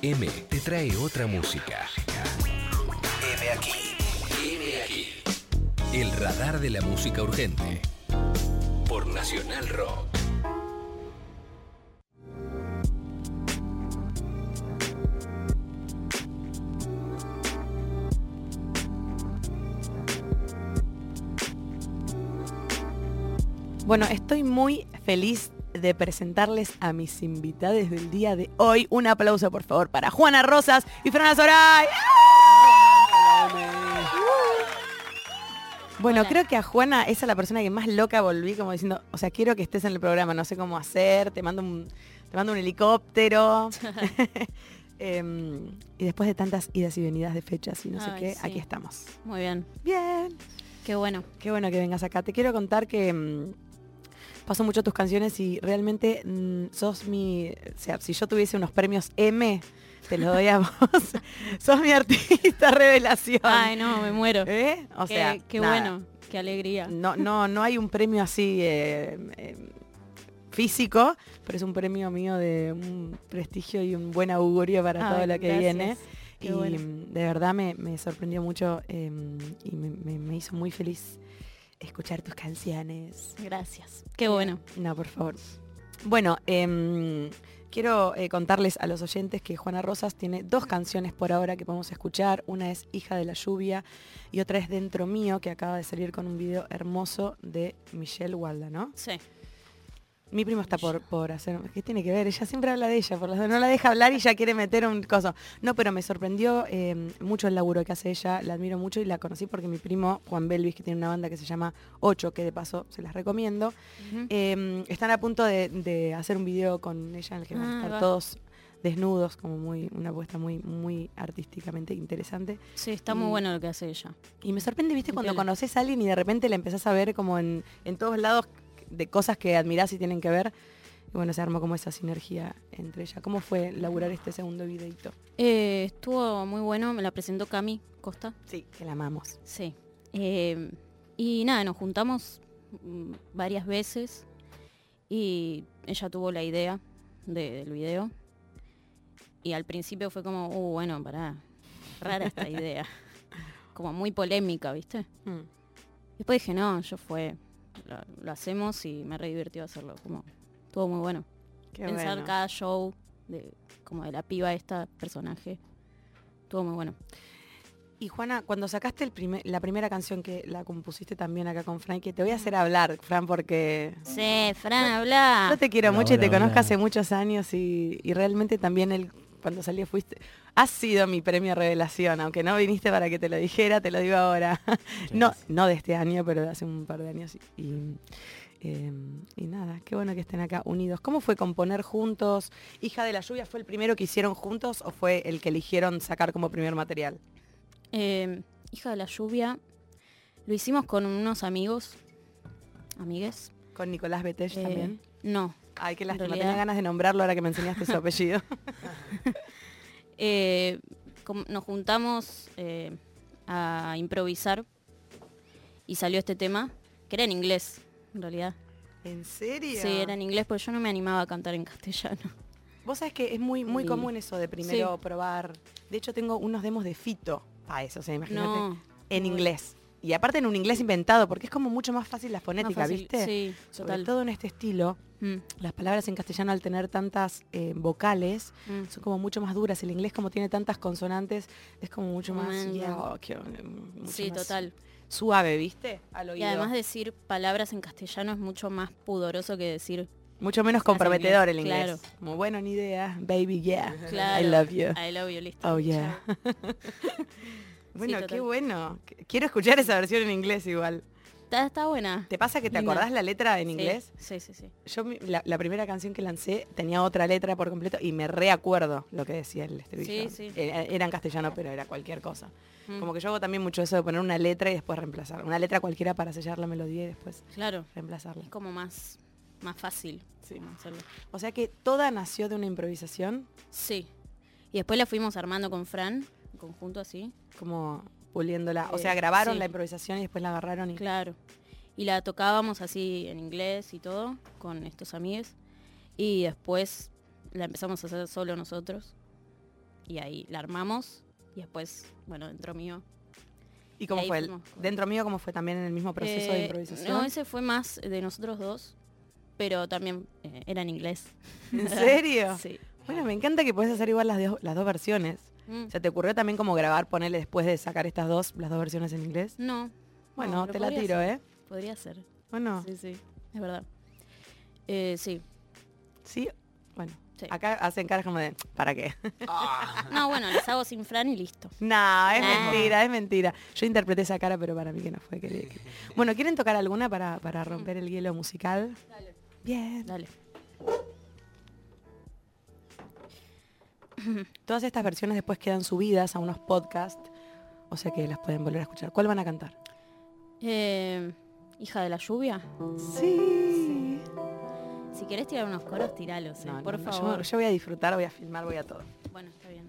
M te trae otra música. M aquí. M aquí. El radar de la música urgente. Por Nacional Rock. Bueno, estoy muy feliz de presentarles a mis invitados del día de hoy. Un aplauso, por favor, para Juana Rosas y Fran Soray. Bueno, creo que a Juana esa es la persona que más loca volví, como diciendo, o sea, quiero que estés en el programa, no sé cómo hacer, te mando un, te mando un helicóptero. Em, y después de tantas idas y venidas de fechas y no sé qué, sí. aquí estamos. Muy bien. Bien. Qué bueno. Qué bueno que vengas acá. Te quiero contar que mm, paso mucho tus canciones y realmente mm, sos mi... O sea, si yo tuviese unos premios M, te los doy a vos. sos mi artista revelación. Ay, no, me muero. ¿Eh? O qué sea, qué nada. bueno. Qué alegría. No, no, no hay un premio así eh, eh, físico, pero es un premio mío de un prestigio y un buen augurio para todo Ay, lo que gracias. viene. Qué y bueno. de verdad me, me sorprendió mucho eh, y me, me- me hizo muy feliz escuchar tus canciones. Gracias. Qué bueno. No, por favor. Bueno, em, quiero eh, contarles a los oyentes que Juana Rosas tiene dos canciones por ahora que podemos escuchar. Una es Hija de la Lluvia y otra es Dentro Mío, que acaba de salir con un video hermoso de Michelle Walda, ¿no? Sí. Mi primo está por, por hacer... ¿Qué tiene que ver? Ella siempre habla de ella, por las- no la deja hablar y ya quiere meter un coso. No, pero me sorprendió eh, mucho el laburo que hace ella, la admiro mucho y la conocí porque mi primo Juan Belvis, que tiene una banda que se llama Ocho, que de paso se las recomiendo, eh, están a punto de, de hacer un video con ella en el que van a Ah, estar todos desnudos, como muy una apuesta muy, muy artísticamente interesante. Sí, está y- muy bueno lo que hace ella. Y me sorprende, viste, cuando conoces a alguien y de repente la empezás a ver como en, en todos lados de cosas que admirás y tienen que ver. Y bueno, se armó como esa sinergia entre ella. ¿Cómo fue laburar este segundo videito? Eh, estuvo muy bueno. Me la presentó Cami Costa. Sí, que la amamos. Sí. Eh, y nada, nos juntamos mm, varias veces y ella tuvo la idea de- del video. Y al principio fue como, uh, bueno, pará, rara esta idea. Como muy polémica, ¿viste? Mm. Después dije, no, yo fue, lo, lo hacemos y me re divirtió hacerlo. Como, estuvo muy bueno. Qué Pensar bueno. cada show de como de la piba esta personaje. Estuvo muy bueno. Y Juana, cuando sacaste el primer, la primera canción que la compusiste también acá con Fran, que te voy a hacer hablar, Fran, porque Sí, Fran, habla. Yo te quiero mucho y te hola, conozco hola. hace muchos años y, y realmente también el, cuando salió fuiste, has sido mi premio revelación, aunque no viniste para que te lo dijera, te lo digo ahora. no, no de este año, pero de hace un par de años. Y, eh, y nada, qué bueno que estén acá unidos. ¿Cómo fue componer juntos? ¿Hija de la lluvia fue el primero que hicieron juntos o fue el que eligieron sacar como primer material? Eh, hija de la lluvia. Lo hicimos con unos amigos. Amigues. Con Nicolás Betech Eh, también. No. Ay, qué lástima, realidad- tenía ganas de nombrarlo ahora que me enseñaste su apellido. Eh, nos juntamos eh, a improvisar y salió este tema, que era en inglés, en realidad. ¿En serio? Sí, era en inglés, porque yo no me animaba a cantar en castellano. Vos sabés que es muy, muy común eso de primero Sí. probar. De hecho, tengo unos demos de Fito para eso, o sea, imagínate, No. en muy- inglés. Y aparte en un inglés inventado, porque es como mucho más fácil la fonética, fácil. ¿viste? Sí, Sobre total. todo en este estilo, Mm, las palabras en castellano al tener tantas eh, vocales mm. son como mucho más duras. El inglés como tiene tantas consonantes es como mucho más, yeah, oh, mucho Sí, más total. suave, ¿viste? Al Y además decir palabras en castellano es mucho más pudoroso que decir mucho menos comprometedor el inglés, inglés. Como bueno, ni idea, baby, yeah. Claro. I love you. I love you, listo. Oh, yeah. Bueno, qué bueno. Qu- Quiero escuchar esa versión en inglés igual. Está, está buena. ¿Te pasa que te Linda. acordás la letra en Sí, inglés? Sí, sí, sí. Yo la, la primera canción que lancé tenía otra letra por completo y me reacuerdo lo que decía el estribillo. Sí, sí. Era, era en castellano, pero era cualquier cosa. Mm, Como que yo hago también mucho eso de poner una letra y después reemplazar. Una letra cualquiera para sellar la melodía y después Claro. reemplazarla. Es como más, más fácil. Sí. hacerlo. O sea que toda nació de una improvisación, Sí. Y después la fuimos armando con Fran, conjunto así. como puliéndola. O Eh, sea, grabaron sí. la improvisación y después la agarraron y... Claro. Y la tocábamos así en inglés y todo, con estos amigos. Y después la empezamos a hacer solo nosotros. y ahí la armamos y después, bueno, dentro mío. ¿Y cómo fue? El, dentro mío, ¿cómo fue también en el mismo proceso de Eh, improvisación? No, ese fue más de nosotros dos, pero también eh, era en inglés. ¿En serio? Sí. Bueno, me encanta que puedes hacer igual las, dos- las dos versiones. Mm. ¿Se te ocurrió también como grabar, ponerle después de sacar estas dos, las dos versiones en inglés? No. Bueno, no, te la tiro, ser, ¿eh? Podría ser. Bueno, Sí, sí, es verdad. Eh, sí. sí. Bueno, Sí. acá hacen caras como de, ¿para qué? No, bueno, les hago sin Fran y listo. no, es Nah. mentira, es mentira. Yo interpreté esa cara, pero para mí que no fue. que- Bueno, ¿quieren tocar alguna para, para romper el hielo musical? Bien. Dale. Todas estas versiones después quedan subidas a unos podcasts, o sea que las pueden volver a escuchar. ¿Cuál van a cantar? Eh, Hija de la lluvia. Sí. Si querés tirar unos coros, tiralos, eh, No, por no, yo- favor. Yo, voy a disfrutar, voy a filmar, voy a todo. Bueno, está bien.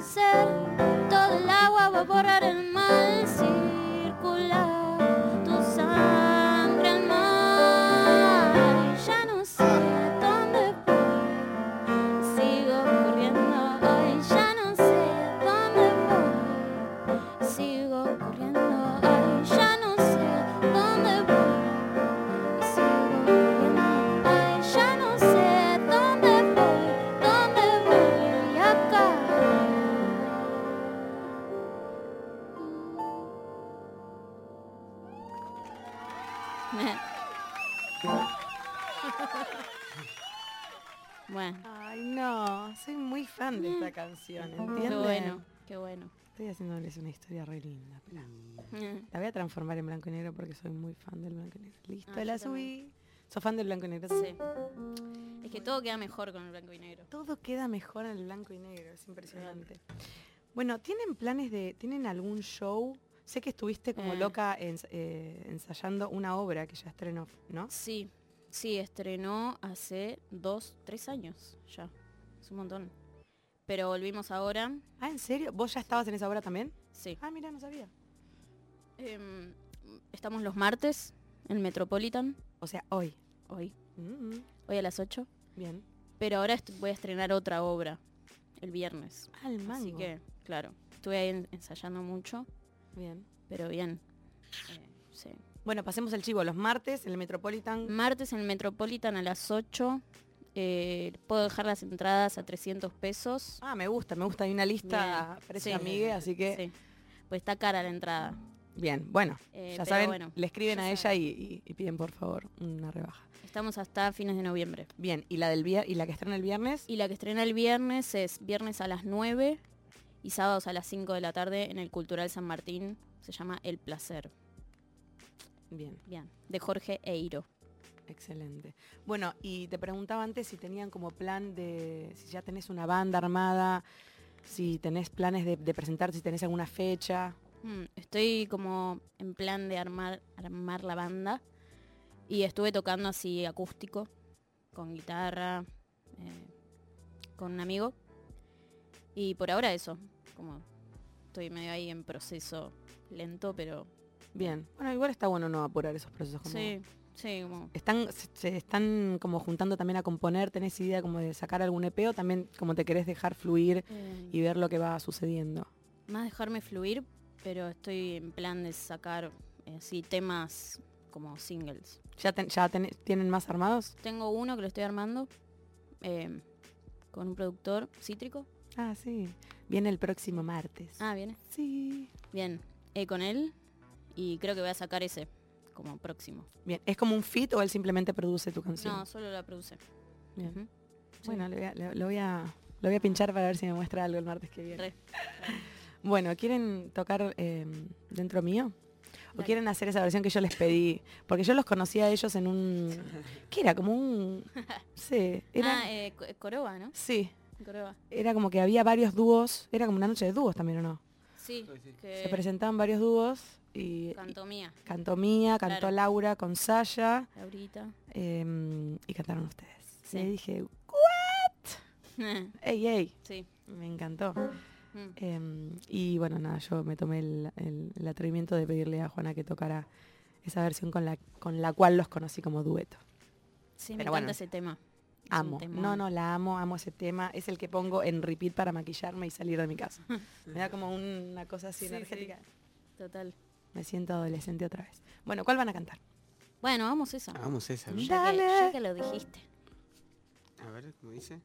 Se canción, ¿entiendes? qué bueno, qué bueno. Estoy haciéndoles una historia re linda. esperá. Mm. La voy a transformar en blanco y negro porque soy muy fan del blanco y negro. Listo, Ah, la subí. ¿Sos fan del blanco y negro? Sí. Es que todo queda mejor con el blanco y negro. Todo queda mejor en el blanco y negro, es impresionante. Bueno, ¿tienen planes de, tienen algún show? Sé que estuviste como Eh. loca ens- eh, ensayando una obra que ya estrenó, ¿no? Sí, sí, estrenó hace dos, tres años ya. Es un montón. Pero volvimos ahora. Ah, ¿en serio? ¿Vos ya estabas en esa obra también? Sí. Ah, mira, no sabía. Em, estamos los martes en Metropolitan, O sea, hoy. hoy. Mm, Hoy a las 8. bien. Pero ahora voy a estrenar otra obra el viernes. Al mango. Así que, claro, estuve ahí en- ensayando mucho, Bien. pero bien. Eh, sí. Bueno, pasemos el chivo. Los martes en el Metropolitan. Martes en Metropolitan a las 8. Eh, puedo dejar las entradas a 300 pesos. Ah, me gusta, me gusta. Hay una lista, precio sí. amigue, así que... Sí. Pues está cara la entrada. Bien, bueno. Eh, ya saben, bueno, le escriben a ella y, y- y piden por favor una rebaja. Estamos hasta fines de noviembre. Bien, y la del y la que estrena el viernes. Y la que estrena el viernes es viernes a las 9 y sábados a las 5 de la tarde en el Cultural San Martín. Se llama El Placer. Bien. Bien. De Jorge Eiro. Excelente. Bueno, y te preguntaba antes si tenían como plan de, si ya tenés una banda armada, si tenés planes de, de presentar, si tenés alguna fecha. Mm, Estoy como en plan de armar, armar la banda y estuve tocando así acústico, con guitarra, eh, con un amigo. Y por ahora eso, como estoy medio ahí en proceso lento, pero Bien. Bueno, igual está bueno no apurar esos procesos. Como sí, sí, como Están, se, se están como juntando también a componer, tenés idea como de sacar algún EP o también como te querés dejar fluir eh, y ver lo que va sucediendo. más dejarme fluir, pero estoy en plan de sacar eh, temas como singles. ¿Ya, ten- ya tienen más armados? Tengo uno que lo estoy armando eh, con un productor cítrico. Ah, sí. Viene el próximo martes. Ah, viene. Sí. Bien, eh, con él y creo que voy a sacar ese como próximo. Bien. ¿Es como un fit o él simplemente produce tu canción? No, solo la produce. Bien. Bueno, voy a- lo, voy a, lo voy a pinchar para ver si me muestra algo el martes que viene. Re. Bueno, ¿quieren tocar eh, dentro mío? ¿O Dale. quieren hacer esa versión que yo les pedí? Porque yo los conocí a ellos en un... ¿Qué era? Como un... Sí, era... Ah, eh, Coroba, ¿no? Sí, Coroba. era como que había varios dúos. Era como una noche de dúos también, ¿o no? Sí, que Se presentaban varios dúos y... cantó mía. cantó Mía, cantó Claro. Laura con Sasha Ahorita. em, y cantaron ustedes. Sí. Y dije, ¡ey, ey! sí. Me encantó. Mm. Em, y bueno, nada, yo me tomé el, el- el atrevimiento de pedirle a Juana que tocara esa versión con la, con la cual los conocí como dueto. Sí, me Pero encanta bueno, ese tema. Amo. No, no, la amo, amo ese tema. Es el que pongo en repeat para maquillarme y salir de mi casa. me da como una cosa así Sí, sí. energética. Total. Me siento adolescente otra vez. Bueno, ¿cuál van a cantar? Bueno, vamos esa. Hagamos esa. ¿no? Ya que, Dale. ya que lo dijiste. A ver, ¿cómo dice?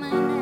mana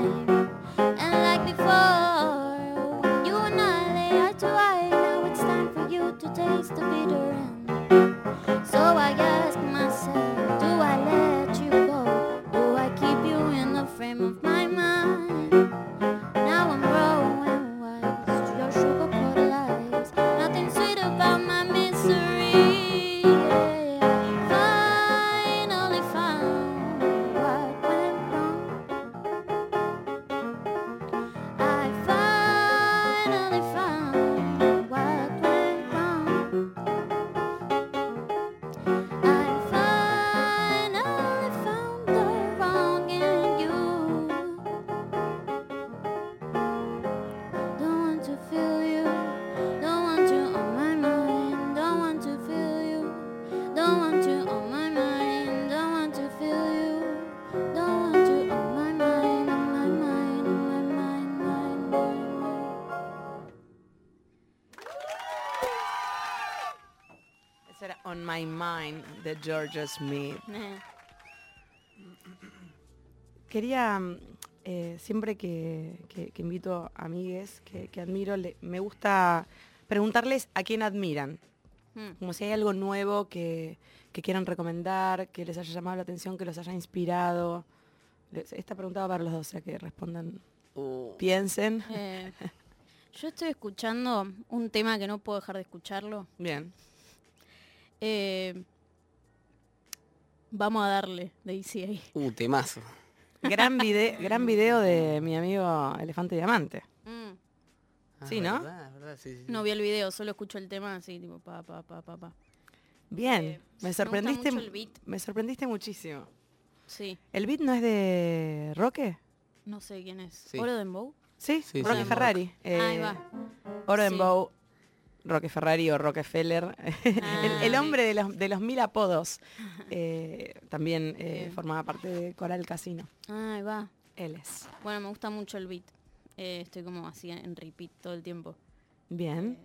de Georgia Smith. Eh, Quería, eh, siempre que, que- que invito a amigues que, que admiro, le- me gusta preguntarles a quién admiran. mm. Como si hay algo nuevo que, que quieran recomendar, que les haya llamado la atención, que los haya inspirado. Esta pregunta va para los dos, o sea que respondan, Uh, piensen. Eh, yo estoy escuchando un tema que no puedo dejar de escucharlo. Bien. Eh, vamos a darle de ICA. uh, temazo. Gran, vide- gran video de mi amigo Elefante Diamante. Mm, Ah, Sí, ¿no? verdad, verdad, sí, sí, sí. No vi el video, solo escucho el tema así, tipo pa, pa, pa, pa, pa. Bien, Eh, me me sorprendiste, mucho el beat. me sorprendiste muchísimo. Sí, ¿El beat no es de Roque? no sé quién es. Sí. ¿Oro Dembow? Sí, Sí, Roque sí. Ferrari. Ahí Eh, va. Oro Sí. Dembow, Roque Ferrari o Rockefeller. el, Ah, el hombre de los, de los mil apodos. eh, también eh, formaba parte de Coral Casino. Ahí va. Él es. Bueno, me gusta mucho el beat. Eh, estoy como así en repeat todo el tiempo. Bien.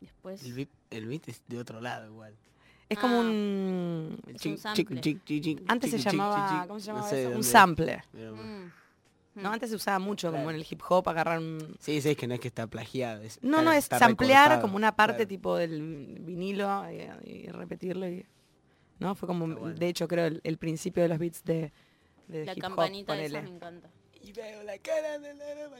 Después... El beat, el beat es de otro lado igual. Es como Ah. un... Es un chic, sample. chic, chic, chic, Antes se chic, chic, llamaba... chic, ¿Cómo se no llamaba sé eso? Un bueno. Mm, No, antes se usaba mucho como Claro. en el hip hop, agarrar un... Sí, sí, es que no es que está plagiado. es- No, está- no, es samplear recortado, como una parte claro. tipo del vinilo y, y repetirlo. Y, ¿No? Fue como, bueno. de hecho, creo, el, el principio de los beats de, de La hip hop, campanita esa me encanta. Y veo la cara de la.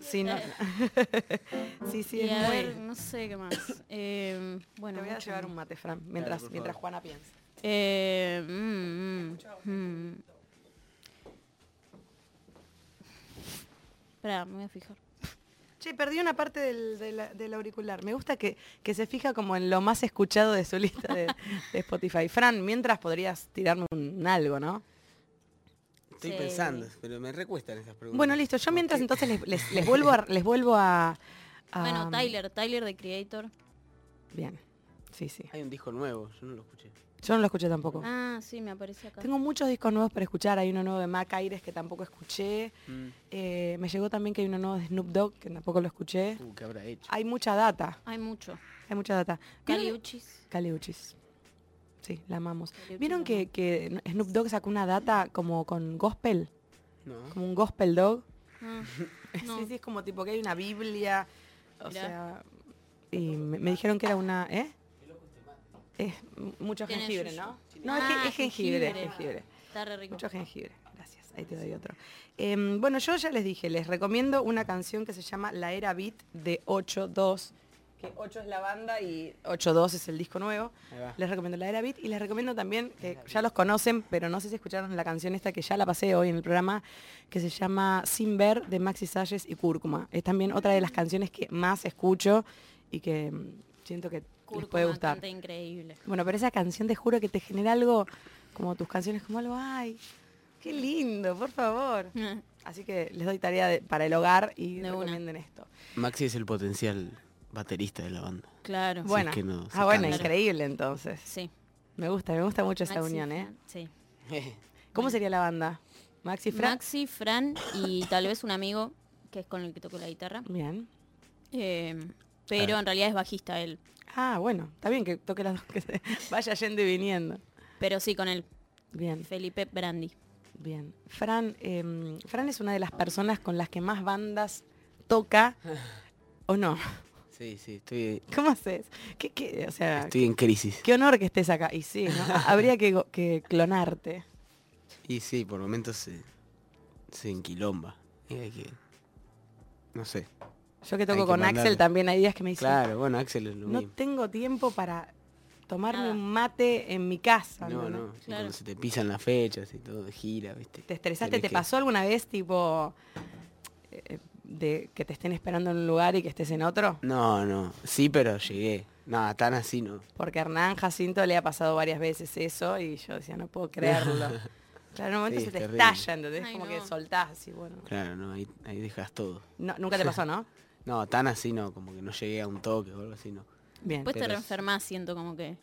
Sí, no. sí, sí, y es a muy... ver, no sé qué más. Eh, bueno, Te voy a llevar un mate, Fran, mientras, por mientras. Juana piensa. Eh, mm, mm, mm. Espera, me voy a fijar. Che, perdí una parte del, del- del auricular. Me gusta que, que se fija como en lo más escuchado de su lista de, de Spotify. Fran, mientras podrías tirarme un, algo, ¿no? Estoy Sí. pensando, pero me recuestan esas preguntas. Bueno, listo. Yo mientras entonces les, les- les vuelvo a... Les vuelvo a, a- Bueno, Tyler, Tyler de Creator. Bien. Sí, sí. Hay un disco nuevo, yo no lo escuché. Yo no lo escuché tampoco. Ah, sí, me aparece acá. Tengo muchos discos nuevos para escuchar. Hay uno nuevo de Mac Aires que tampoco escuché. Mm. Eh, me llegó también que hay uno nuevo de Snoop Dogg que tampoco lo escuché. Uh, ¿qué habrá hecho? Hay mucha data. Hay mucho. Hay mucha data. ¿Vieron- Caliuchis. Caliuchis. Sí, la amamos. Caliuchis ¿Vieron que, que Snoop Dogg sacó una data como con gospel? No. Como un gospel dog. Ah, no. Sí, sí, es como tipo que hay una Biblia. O Mirá. sea. Y me, me dijeron que era una. ¿Eh? Es mucho Tiene jengibre, yuyu. ¿no? No, es, Ah, jengibre, jengibre. jengibre. Está re rico. Mucho jengibre. Gracias. Ahí te doy otro. Em, bueno, yo ya les dije, les recomiendo una canción que se llama La Era Beat de 8-2. Que 8 es la banda y 8-2 es el disco nuevo. Les recomiendo La Era Beat y les recomiendo también, que ya los conocen, pero no sé si escucharon la canción esta que ya la pasé hoy en el programa, que se llama Sin Ver de Maxi Salles y Cúrcuma. Es también otra de las canciones que más escucho y que mm, siento que les puede gustar. canta increíble. Bueno, pero esa canción te juro que te genera algo, como tus canciones, como algo, ay, qué lindo, por favor. Así que les doy tarea de- para el hogar y De una. recomienden esto. Maxi es el potencial baterista de la banda. Claro. Bueno, que no se ah, bueno, increíble entonces. Sí. Me gusta, me gusta mucho esa Maxi, unión, ¿eh? Sí. ¿Cómo sería la banda? Maxi Fran. Maxi, Fran y tal vez un amigo que es con el que toco la guitarra. Bien. Eh, pero Ah. en realidad es bajista él. Ah, bueno, está bien que toque las dos, que se vaya yendo y viniendo. Pero sí, con él. Bien, Felipe Brandi. bien. Fran, em, Fran es una de las personas con las que más bandas toca, ¿o no? Sí, sí, estoy, ¿Cómo haces? ¿Qué, qué, o sea, estoy en crisis. qué honor que estés acá. Y sí, ¿no? Habría que, que clonarte. Y sí, por momentos se, se enquilomba. Y hay que... No sé. Yo que toco que con mandarle. Axel también hay días que me dicen, Claro, bueno, Axel es lo no mismo. tengo tiempo para tomarme Nada. un mate en mi casa. No, no. sí, Claro. Cuando se te pisan las fechas y todo, gira, ¿viste? ¿Te estresaste? Tenés ¿Te que- pasó alguna vez tipo eh, de que te estén esperando en un lugar y que estés en otro? No, no. Sí, pero llegué. Nada, tan así no. Porque a Hernán Jacinto le ha pasado varias veces eso y yo decía, no puedo creerlo. Claro, en un momento Sí, se te terrible. estalla, ¿entendés? Ay, Como no. que soltás y bueno. Claro, no, ahí, ahí dejas todo. No, nunca te pasó, ¿no? No, tan así no, como que no llegué a un toque o algo así, no. Bien. Después te Pero reenfermas, siento como que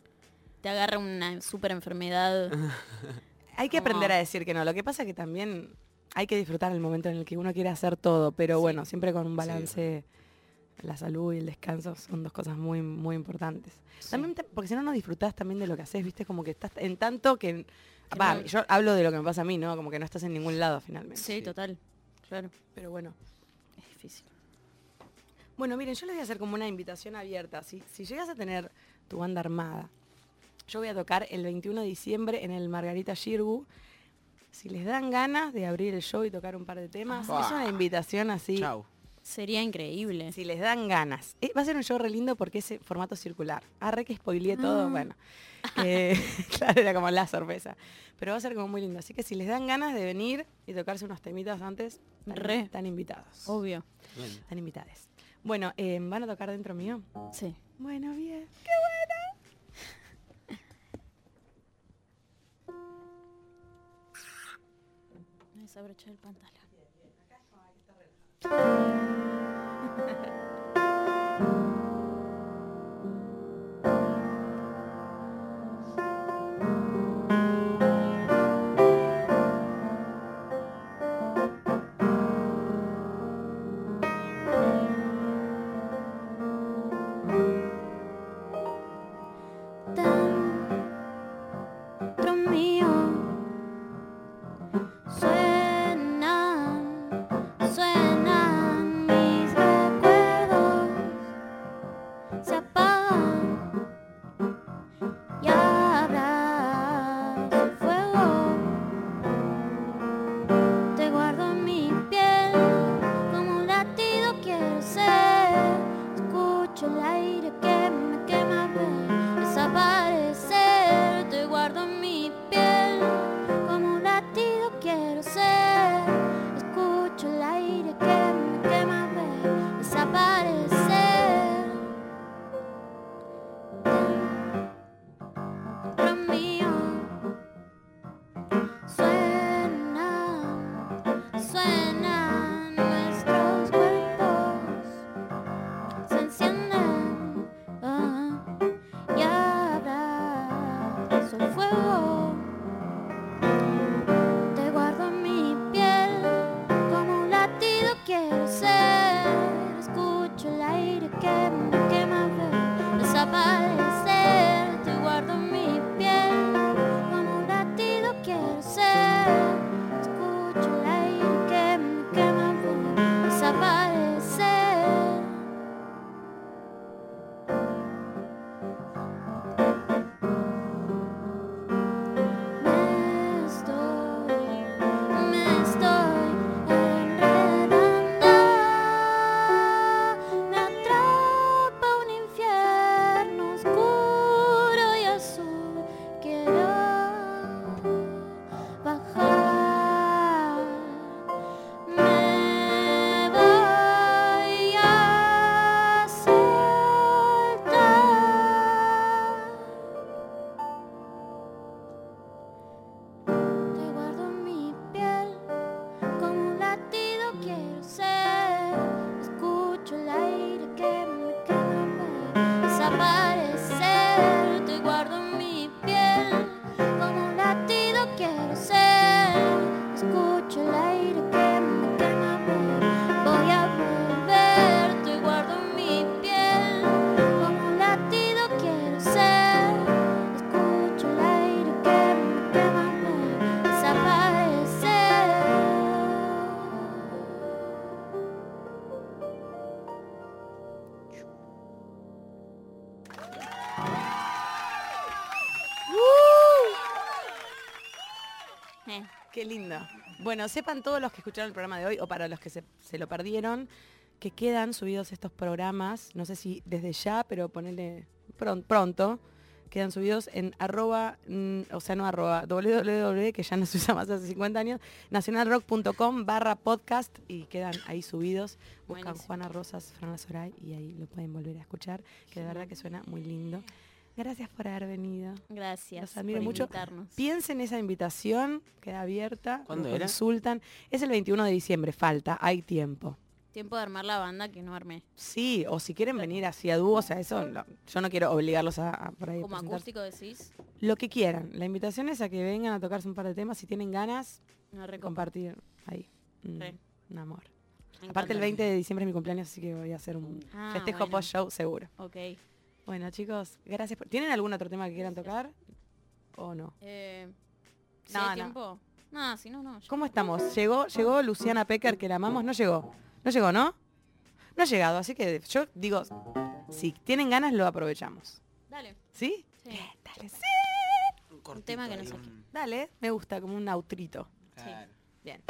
te agarra una super enfermedad. Hay que aprender a decir que no. Lo que pasa es que también hay que disfrutar el momento en el que uno quiere hacer todo, pero bueno, siempre con un balance la salud y el descanso son dos cosas muy, muy importantes. Sí. También te- porque si no, no disfrutás también de lo que haces, ¿viste? Como que estás en tanto que... Que Va, no- yo hablo de lo que me pasa a mí, ¿no? Como que no estás en ningún lado finalmente. Sí, total. Claro. Pero bueno. Es difícil. Bueno, miren, yo les voy a hacer como una invitación abierta. Si, si llegas a tener tu banda armada, yo voy a tocar el 21 de diciembre en el Margarita Shirgu. Si les dan ganas de abrir el show y tocar un par de temas, Ah. es una invitación así. Chau. Sería increíble. Si les dan ganas. Eh, va a ser un show re lindo porque es formato circular. Ah, re que spoileé todo, bueno. Eh, claro, era como la sorpresa. Pero va a ser como muy lindo. Así que si les dan ganas de venir y tocarse unos temitas antes, están, Re. están invitados. Obvio. Están invitadas. Bueno, eh, ¿van a tocar dentro mío? Sí. Bueno, bien. Me desabroché el pantalón. Dentro Bueno, sepan todos los que escucharon el programa de hoy, o para los que se, se lo perdieron, que quedan subidos estos programas, no sé si desde ya, pero ponele pron- pronto, quedan subidos en arroba, mm, o sea, no arroba, www, que ya no se usa más hace 50 años, nacionalrock.com barra podcast y quedan ahí subidos. Buscan Buenísimo. Juana Rosas, Fran Lazoray y ahí lo pueden volver a escuchar, que de verdad que suena muy lindo. Gracias por haber venido. gracias Los admiro por mucho. invitarnos. Piensen esa invitación, queda abierta. ¿Cuándo era? Consultan. Es el 21 de diciembre, falta, hay tiempo. Tiempo de armar la banda que no armé. Sí, o si quieren venir así a dúo, o sea, eso no- yo no quiero obligarlos a, a por ahí Como acústico decís, Lo que quieran. La invitación es a que vengan a tocarse un par de temas si tienen ganas, no compartir ahí. Un, Re. un amor. Aparte el encanta. 20 de diciembre es mi cumpleaños, así que voy a hacer un Ah, festejo bueno. post-show seguro. Ok. Bueno, chicos, gracias. Por... ¿Tienen algún otro tema que quieran tocar? ¿O no? Eh, ¿sí No, hay no. tiempo? No, si no, no. ¿Cómo estamos? ¿Llegó, llegó Luciana Pecker, que la amamos? ¿No llegó? ¿No llegó, no? No ha llegado, así que yo digo, si tienen ganas lo aprovechamos. Dale. ¿Sí? Sí. Dale, sí. Un tema que no sé un- Dale, me gusta, como un autrito. Claro. Bien.